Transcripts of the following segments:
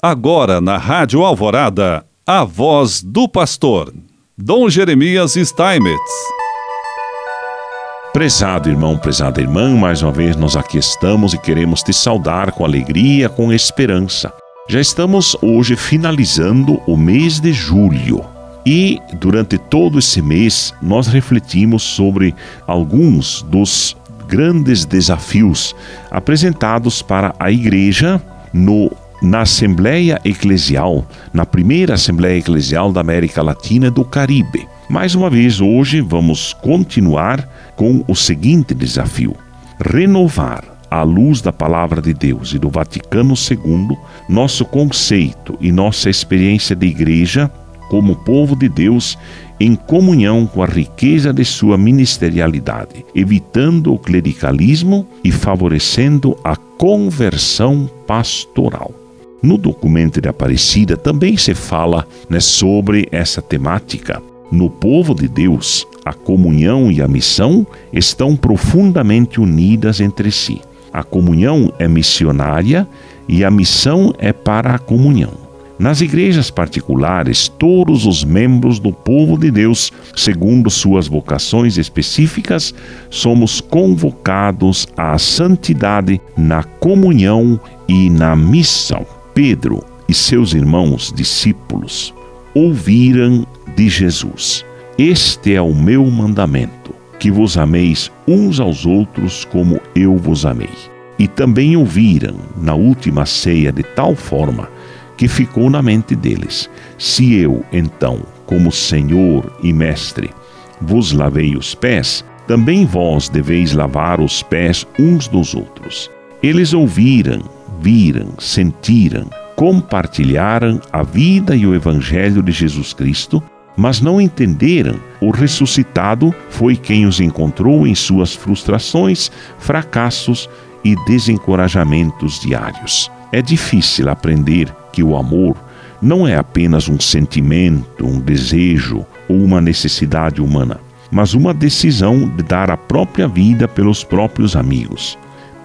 Agora na Rádio Alvorada, a voz do pastor, Dom Jeremias Steinmetz. Prezado irmão, prezada irmã, mais uma vez nós aqui estamos e queremos te saudar com alegria, com esperança. Já estamos hoje finalizando o mês de julho. E durante todo esse mês nós refletimos sobre alguns dos grandes desafios apresentados para a igreja no na Assembleia Eclesial, na primeira Assembleia Eclesial da América Latina do Caribe. Mais uma vez, hoje vamos continuar com o seguinte desafio: renovar, à luz da Palavra de Deus e do Vaticano II, nosso conceito e nossa experiência de igreja como povo de Deus em comunhão com a riqueza de sua ministerialidade, evitando o clericalismo e favorecendo a conversão pastoral. No documento de Aparecida também se fala né, sobre essa temática. No povo de Deus, a comunhão e a missão estão profundamente unidas entre si. A comunhão é missionária e a missão é para a comunhão. Nas igrejas particulares, todos os membros do povo de Deus, segundo suas vocações específicas, somos convocados à santidade na comunhão e na missão. Pedro e seus irmãos discípulos ouviram de Jesus: Este é o meu mandamento, que vos ameis uns aos outros como eu vos amei. E também ouviram na última ceia de tal forma que ficou na mente deles: Se eu, então, como Senhor e Mestre, vos lavei os pés, também vós deveis lavar os pés uns dos outros. Eles ouviram viram, sentiram, compartilharam a vida e o Evangelho de Jesus Cristo, mas não entenderam. O ressuscitado foi quem os encontrou em suas frustrações, fracassos e desencorajamentos diários. É difícil aprender que o amor não é apenas um sentimento, um desejo ou uma necessidade humana, mas uma decisão de dar a própria vida pelos próprios amigos.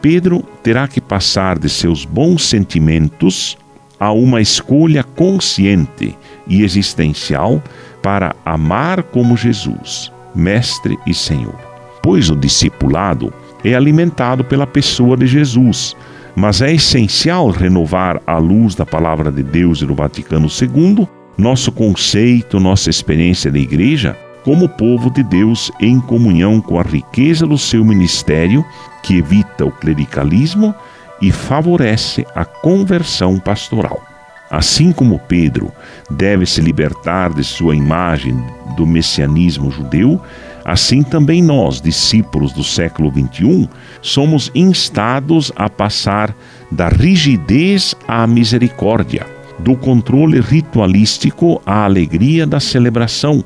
Pedro terá que passar de seus bons sentimentos a uma escolha consciente e existencial para amar como Jesus, Mestre e Senhor. Pois o discipulado é alimentado pela pessoa de Jesus, mas é essencial renovar à luz da palavra de Deus e do Vaticano II nosso conceito, nossa experiência da igreja como povo de Deus em comunhão com a riqueza do seu ministério, que evita o clericalismo e favorece a conversão pastoral. Assim como Pedro deve se libertar de sua imagem do messianismo judeu, assim também nós, discípulos do século XXI, somos instados a passar da rigidez à misericórdia, do controle ritualístico à alegria da celebração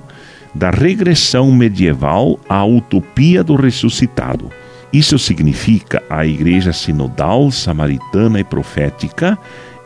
da regressão medieval à utopia do ressuscitado. Isso significa a Igreja Sinodal, Samaritana e Profética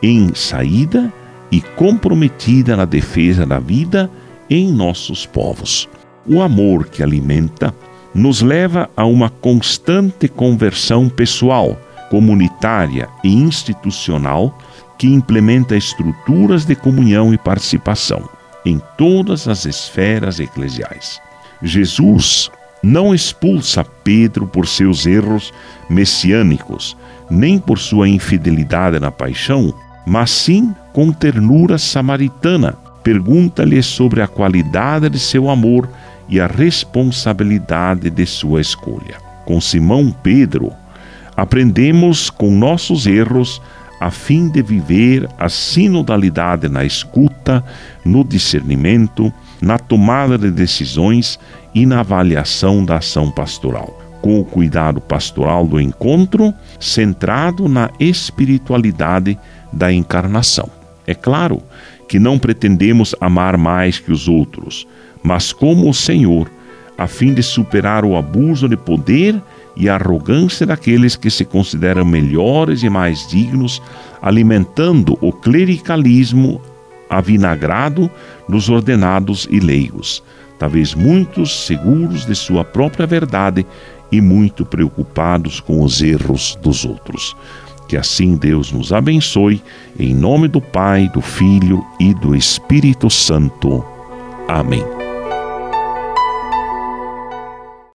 em saída e comprometida na defesa da vida em nossos povos. O amor que alimenta nos leva a uma constante conversão pessoal, comunitária e institucional que implementa estruturas de comunhão e participação em todas as esferas eclesiais. Jesus não expulsa Pedro por seus erros messiânicos, nem por sua infidelidade na paixão, mas sim com ternura samaritana. Pergunta-lhe sobre a qualidade de seu amor e a responsabilidade de sua escolha. Com Simão Pedro, aprendemos com nossos erros a fim de viver a sinodalidade na escuta, no discernimento, na tomada de decisões e na avaliação da ação pastoral, com o cuidado pastoral do encontro centrado na espiritualidade da encarnação. É claro que não pretendemos amar mais que os outros, mas como o Senhor, a fim de superar o abuso de poder e a arrogância daqueles que se consideram melhores e mais dignos, alimentando o clericalismo avinagrado dos ordenados e leigos, talvez muitos seguros de sua própria verdade e muito preocupados com os erros dos outros. Que assim Deus nos abençoe, em nome do Pai, do Filho e do Espírito Santo. Amém.